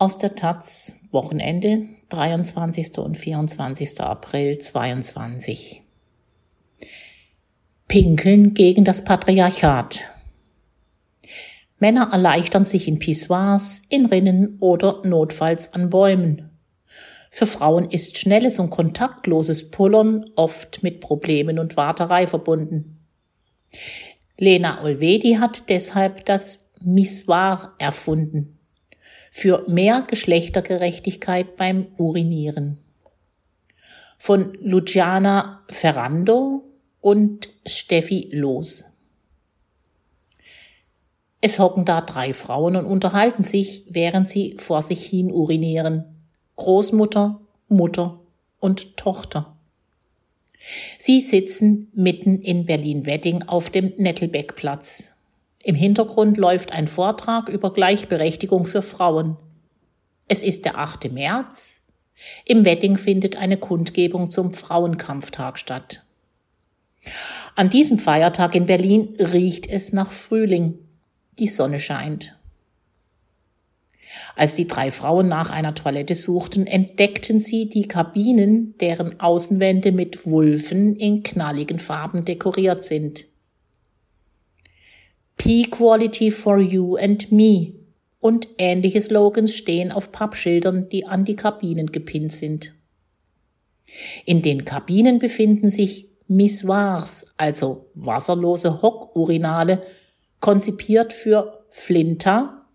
Aus der Taz, Wochenende, 23. und 24. April 22. Pinkeln gegen das Patriarchat. Männer erleichtern sich in Pissoirs, in Rinnen oder notfalls an Bäumen. Für Frauen ist schnelles und kontaktloses Pullern oft mit Problemen und Warterei verbunden. Lena Olvedi hat deshalb das Missoir erfunden für mehr Geschlechtergerechtigkeit beim Urinieren. Von Luciana Ferrando und Steffi Los. Es hocken da drei Frauen und unterhalten sich, während sie vor sich hin urinieren. Großmutter, Mutter und Tochter. Sie sitzen mitten in Berlin-Wedding auf dem Nettelbeckplatz. Im Hintergrund läuft ein Vortrag über Gleichberechtigung für Frauen. Es ist der 8. März. Im Wedding findet eine Kundgebung zum Frauenkampftag statt. An diesem Feiertag in Berlin riecht es nach Frühling. Die Sonne scheint. Als die drei Frauen nach einer Toilette suchten, entdeckten sie die Kabinen, deren Außenwände mit Wulfen in knalligen Farben dekoriert sind. P-Quality for You and Me und ähnliche Slogans stehen auf Pappschildern, die an die Kabinen gepinnt sind. In den Kabinen befinden sich Missoirs, also wasserlose Hockurinale, konzipiert für Flinter,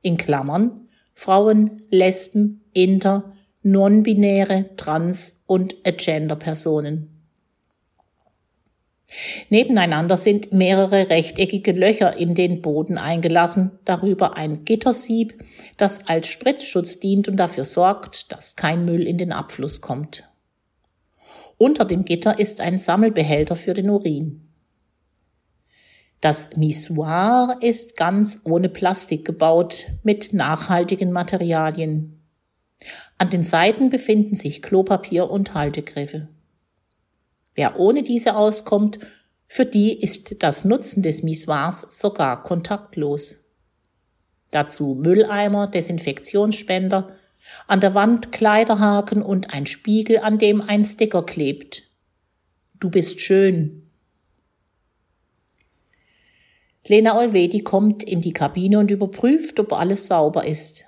in Klammern, Frauen, Lesben, Inter, non-binäre, trans- und agender-Personen. Nebeneinander sind mehrere rechteckige Löcher in den Boden eingelassen, darüber ein Gittersieb, das als Spritzschutz dient und dafür sorgt, dass kein Müll in den Abfluss kommt. Unter dem Gitter ist ein Sammelbehälter für den Urin. Das Missoir ist ganz ohne Plastik gebaut, mit nachhaltigen Materialien. An den Seiten befinden sich Klopapier und Haltegriffe. Wer ohne diese auskommt, für die ist das Nutzen des Missoirs sogar kontaktlos. Dazu Mülleimer, Desinfektionsspender, an der Wand Kleiderhaken und ein Spiegel, an dem ein Sticker klebt. Du bist schön. Lena Olvedi kommt in die Kabine und überprüft, ob alles sauber ist.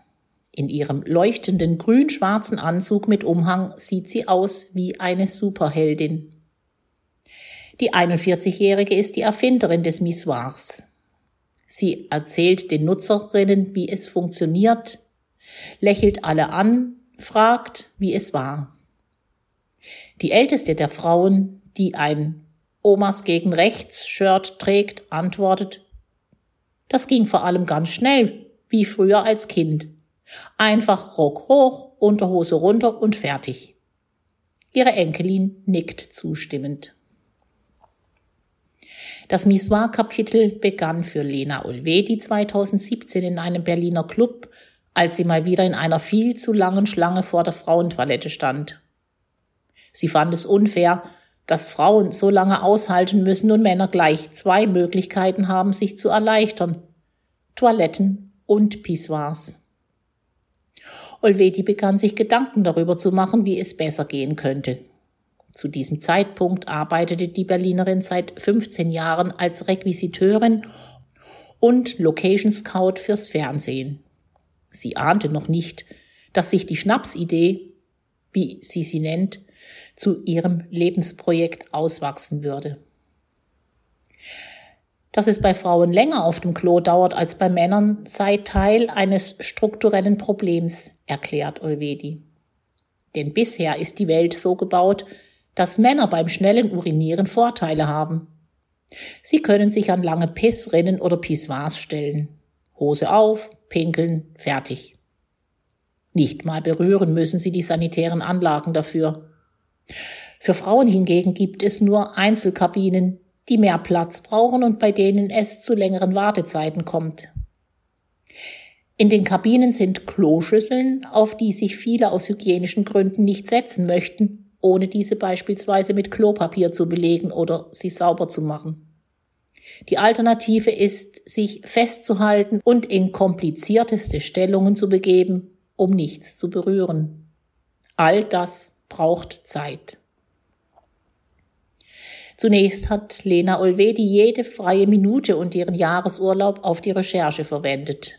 In ihrem leuchtenden grün-schwarzen Anzug mit Umhang sieht sie aus wie eine Superheldin. Die 41-Jährige ist die Erfinderin des Missoirs. Sie erzählt den Nutzerinnen, wie es funktioniert, lächelt alle an, fragt, wie es war. Die älteste der Frauen, die ein Omas gegen rechts Shirt trägt, antwortet, das ging vor allem ganz schnell, wie früher als Kind. Einfach Rock hoch, Unterhose runter und fertig. Ihre Enkelin nickt zustimmend. Das Missoir-Kapitel begann für Lena Olvedi 2017 in einem Berliner Club, als sie mal wieder in einer viel zu langen Schlange vor der Frauentoilette stand. Sie fand es unfair, dass Frauen so lange aushalten müssen und Männer gleich zwei Möglichkeiten haben, sich zu erleichtern. Toiletten und Pissoirs. Olvedi begann sich Gedanken darüber zu machen, wie es besser gehen könnte. Zu diesem Zeitpunkt arbeitete die Berlinerin seit 15 Jahren als Requisiteurin und Location Scout fürs Fernsehen. Sie ahnte noch nicht, dass sich die Schnapsidee, wie sie sie nennt, zu ihrem Lebensprojekt auswachsen würde. Dass es bei Frauen länger auf dem Klo dauert als bei Männern, sei Teil eines strukturellen Problems, erklärt Olvedi. Denn bisher ist die Welt so gebaut, dass Männer beim schnellen Urinieren Vorteile haben. Sie können sich an lange Pissrinnen oder Pissoirs stellen. Hose auf, pinkeln, fertig. Nicht mal berühren müssen sie die sanitären Anlagen dafür. Für Frauen hingegen gibt es nur Einzelkabinen, die mehr Platz brauchen und bei denen es zu längeren Wartezeiten kommt. In den Kabinen sind Kloschüsseln, auf die sich viele aus hygienischen Gründen nicht setzen möchten ohne diese beispielsweise mit Klopapier zu belegen oder sie sauber zu machen. Die Alternative ist, sich festzuhalten und in komplizierteste Stellungen zu begeben, um nichts zu berühren. All das braucht Zeit. Zunächst hat Lena Olvedi jede freie Minute und ihren Jahresurlaub auf die Recherche verwendet.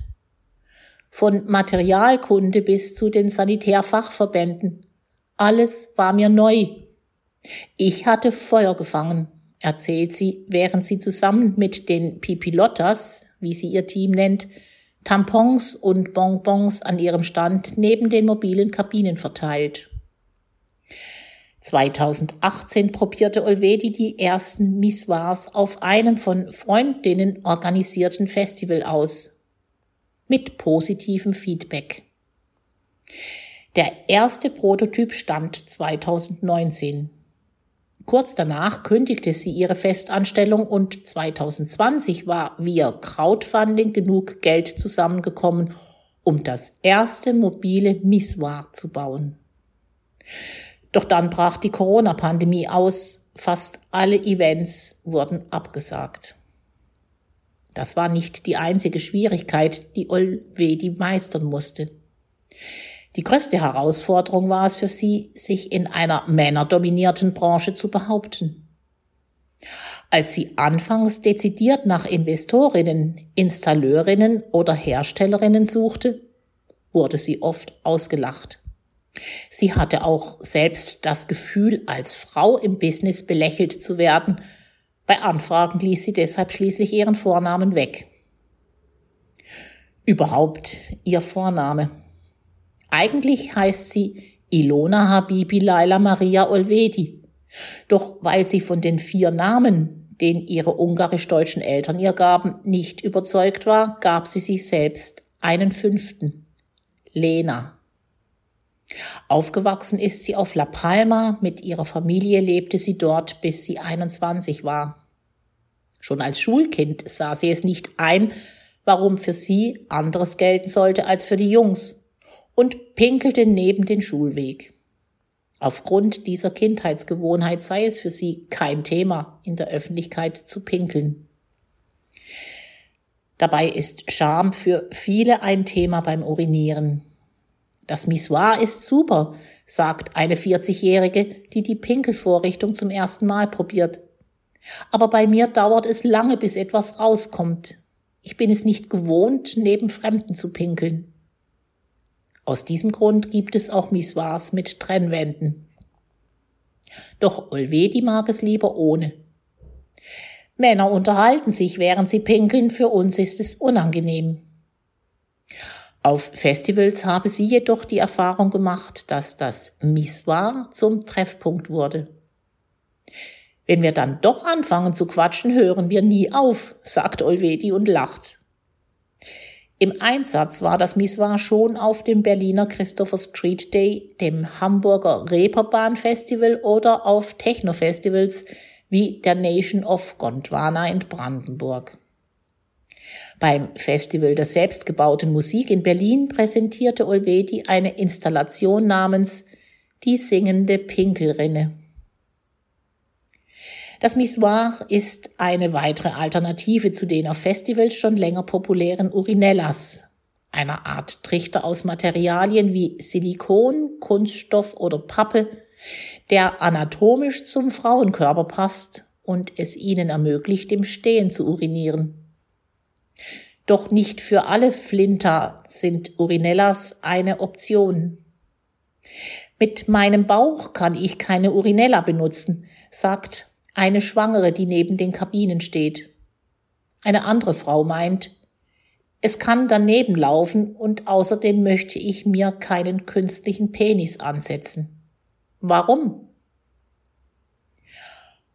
Von Materialkunde bis zu den Sanitärfachverbänden. Alles war mir neu. Ich hatte Feuer gefangen, erzählt sie, während sie zusammen mit den Pipilottas, wie sie ihr Team nennt, Tampons und Bonbons an ihrem Stand neben den mobilen Kabinen verteilt. 2018 probierte Olvedi die ersten Missoirs auf einem von Freundinnen organisierten Festival aus. Mit positivem Feedback. Der erste Prototyp stand 2019. Kurz danach kündigte sie ihre Festanstellung und 2020 war via Crowdfunding genug Geld zusammengekommen, um das erste mobile Missoir zu bauen. Doch dann brach die Corona-Pandemie aus. Fast alle Events wurden abgesagt. Das war nicht die einzige Schwierigkeit, die Olvedi meistern musste. Die größte Herausforderung war es für sie, sich in einer männerdominierten Branche zu behaupten. Als sie anfangs dezidiert nach Investorinnen, Installateurinnen oder Herstellerinnen suchte, wurde sie oft ausgelacht. Sie hatte auch selbst das Gefühl, als Frau im Business belächelt zu werden. Bei Anfragen ließ sie deshalb schließlich ihren Vornamen weg. Überhaupt ihr Vorname. Eigentlich heißt sie Ilona Habibi Laila Maria Olvedi. Doch weil sie von den vier Namen, den ihre ungarisch-deutschen Eltern ihr gaben, nicht überzeugt war, gab sie sich selbst einen fünften. Lena. Aufgewachsen ist sie auf La Palma, mit ihrer Familie lebte sie dort, bis sie 21 war. Schon als Schulkind sah sie es nicht ein, warum für sie anderes gelten sollte als für die Jungs und pinkelte neben den Schulweg. Aufgrund dieser Kindheitsgewohnheit sei es für sie kein Thema, in der Öffentlichkeit zu pinkeln. Dabei ist Scham für viele ein Thema beim Urinieren. Das Missoir ist super, sagt eine 40-Jährige, die die Pinkelvorrichtung zum ersten Mal probiert. Aber bei mir dauert es lange, bis etwas rauskommt. Ich bin es nicht gewohnt, neben Fremden zu pinkeln. Aus diesem Grund gibt es auch Missoirs mit Trennwänden. Doch Olvedi mag es lieber ohne. Männer unterhalten sich, während sie pinkeln, für uns ist es unangenehm. Auf Festivals habe sie jedoch die Erfahrung gemacht, dass das Missoir zum Treffpunkt wurde. Wenn wir dann doch anfangen zu quatschen, hören wir nie auf, sagt Olvedi und lacht. Im Einsatz war das Missoir schon auf dem Berliner Christopher Street Day, dem Hamburger Reeperbahn Festival oder auf Techno-Festivals wie der Nation of Gondwana in Brandenburg. Beim Festival der selbstgebauten Musik in Berlin präsentierte Olvedi eine Installation namens Die singende Pinkelrinne. Das Missoir ist eine weitere Alternative zu den auf Festivals schon länger populären Urinellas, einer Art Trichter aus Materialien wie Silikon, Kunststoff oder Pappe, der anatomisch zum Frauenkörper passt und es ihnen ermöglicht, im Stehen zu urinieren. Doch nicht für alle Flinter sind Urinellas eine Option. Mit meinem Bauch kann ich keine Urinella benutzen, sagt eine Schwangere, die neben den Kabinen steht. Eine andere Frau meint, es kann daneben laufen und außerdem möchte ich mir keinen künstlichen Penis ansetzen. Warum?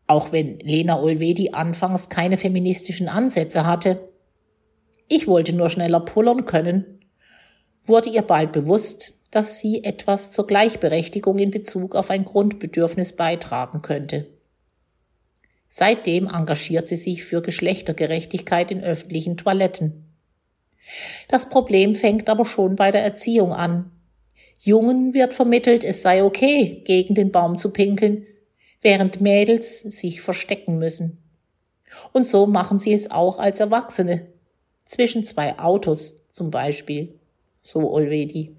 Auch wenn Lena Olvedi anfangs keine feministischen Ansätze hatte, ich wollte nur schneller pullern können, wurde ihr bald bewusst, dass sie etwas zur Gleichberechtigung in Bezug auf ein Grundbedürfnis beitragen könnte. Seitdem engagiert sie sich für Geschlechtergerechtigkeit in öffentlichen Toiletten. Das Problem fängt aber schon bei der Erziehung an. Jungen wird vermittelt, es sei okay, gegen den Baum zu pinkeln, während Mädels sich verstecken müssen. Und so machen sie es auch als Erwachsene. Zwischen zwei Autos zum Beispiel, so Olvedi.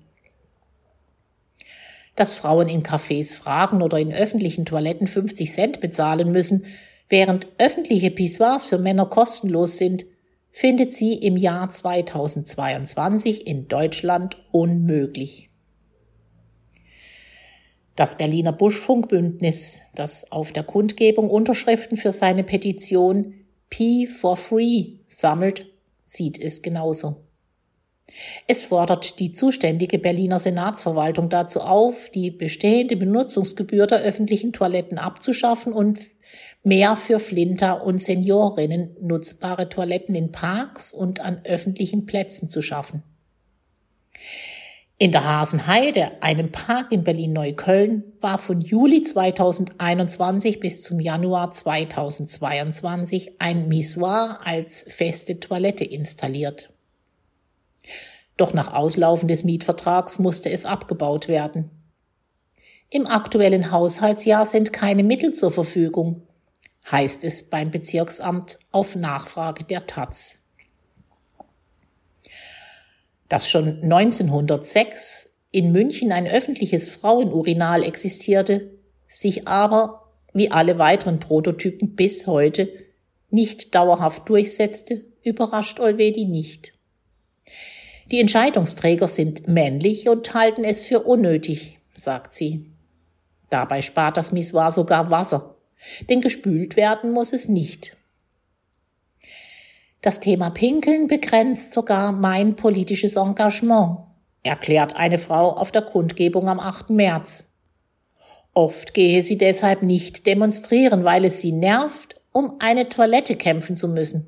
Dass Frauen in Cafés fragen oder in öffentlichen Toiletten 50 Cent bezahlen müssen, während öffentliche Pissoirs für Männer kostenlos sind, findet sie im Jahr 2022 in Deutschland unmöglich. Das Berliner Buschfunkbündnis, das auf der Kundgebung Unterschriften für seine Petition P for Free sammelt, sieht es genauso. Es fordert die zuständige Berliner Senatsverwaltung dazu auf, die bestehende Benutzungsgebühr der öffentlichen Toiletten abzuschaffen und mehr für Flinter und Seniorinnen nutzbare Toiletten in Parks und an öffentlichen Plätzen zu schaffen. In der Hasenheide, einem Park in Berlin-Neukölln, war von Juli 2021 bis zum Januar 2022 ein Missoir als feste Toilette installiert. Doch nach Auslaufen des Mietvertrags musste es abgebaut werden. Im aktuellen Haushaltsjahr sind keine Mittel zur Verfügung, heißt es beim Bezirksamt auf Nachfrage der Taz. Dass schon 1906 in München ein öffentliches Frauenurinal existierte, sich aber, wie alle weiteren Prototypen bis heute, nicht dauerhaft durchsetzte, überrascht Olvedi nicht. Die Entscheidungsträger sind männlich und halten es für unnötig, sagt sie. Dabei spart das Missoir sogar Wasser, denn gespült werden muss es nicht. Das Thema Pinkeln begrenzt sogar mein politisches Engagement, erklärt eine Frau auf der Kundgebung am 8. März. Oft gehe sie deshalb nicht demonstrieren, weil es sie nervt, um eine Toilette kämpfen zu müssen.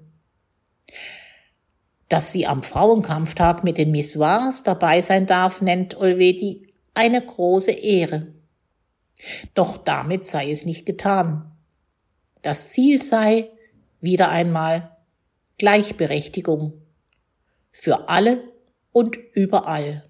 Dass sie am Frauenkampftag mit den Missoirs dabei sein darf, nennt Olvedi eine große Ehre. Doch damit sei es nicht getan. Das Ziel sei, wieder einmal, Gleichberechtigung. Für alle und überall.